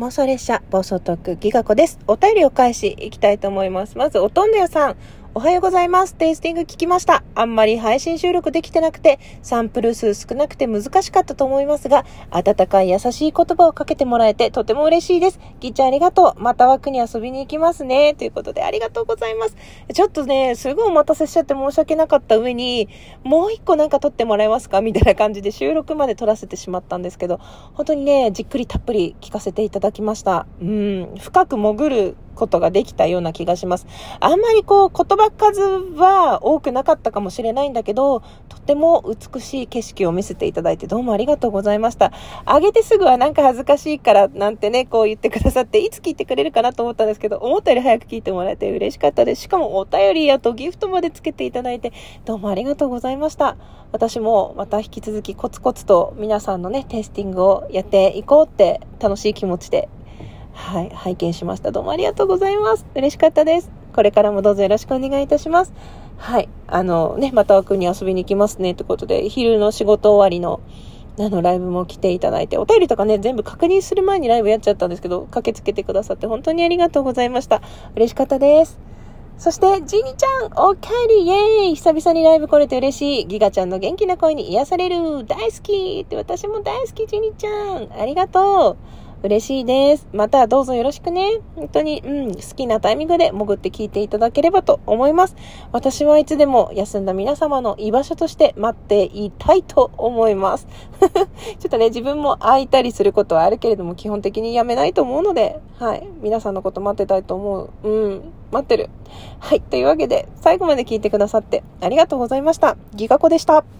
妄想列車、暴走トーク、ギガ子です。お便りを返し、いきたいと思います。まず、おとんどやさん。おはようございます。テイスティング聞きました。あんまり配信収録できてなくて、サンプル数少なくて難しかったと思いますが、温かい優しい言葉をかけてもらえてとても嬉しいです。ギッちゃんありがとう。また枠に遊びに行きますね。ということでありがとうございます。ちょっとね、すごいお待たせしちゃって申し訳なかった上に、もう一個なんか撮ってもらえますか？みたいな感じで収録まで撮らせてしまったんですけど、本当にね、じっくりたっぷり聞かせていただきました。うん、深く潜ることができたような気がします。あんまりこう言葉数は多くなかったかもしれないんだけど、とても美しい景色を見せていただいてどうもありがとうございました。あげてすぐはなんか恥ずかしいからなんてね、こう言ってくださって、いつ聞いてくれるかなと思ったんですけど、思ったより早く聞いてもらえて嬉しかったです。しかもお便りやとギフトまでつけていただいて、どうもありがとうございました。私もまた引き続きコツコツと皆さんのね、テイスティングをやっていこうって楽しい気持ちではい、拝見しました。どうもありがとうございます。嬉しかったです。これからもどうぞよろしくお願いいたします。はい、あのね、また枠に遊びに行きますね、ということで、昼の仕事終わりの、あの、ライブも来ていただいて、お便りとかね、全部確認する前にライブやっちゃったんですけど、駆けつけてくださって本当にありがとうございました。嬉しかったです。そして、ジニちゃん、おかえり、イェーイ久々にライブ来れて嬉しい。ギガちゃんの元気な声に癒される。大好きって私も大好き、ジニちゃん。ありがとう。嬉しいです。またどうぞよろしくね。本当に、うん、好きなタイミングで潜って聞いていただければと思います。私はいつでも休んだ皆様の居場所として待っていたいと思います。ちょっとね、自分も空いたりすることはあるけれども、基本的にやめないと思うので、はい、皆さんのこと待ってたいと思う。うん、待ってる。はい、というわけで、最後まで聞いてくださってありがとうございました。ギガ子でした。